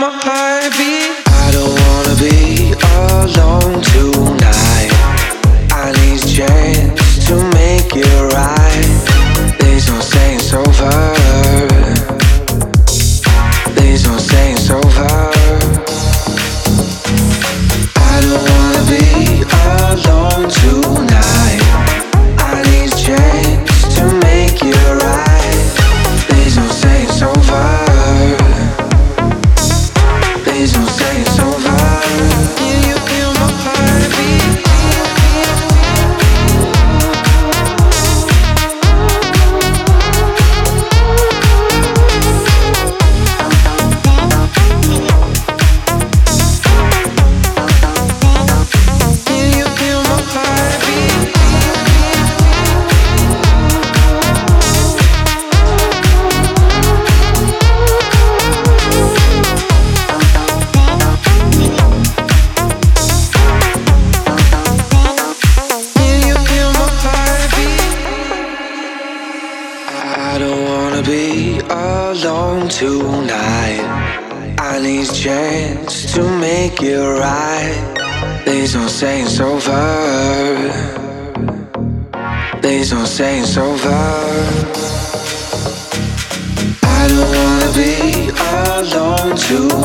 my heartbeat. I don't wanna be alone tonight. I need a chance to make it right. Please don't say it's over. I don't wanna be alone tonight. I need a chance to make it right. Please don't say it's over. Please don't say it's over. I don't wanna be alone tonight.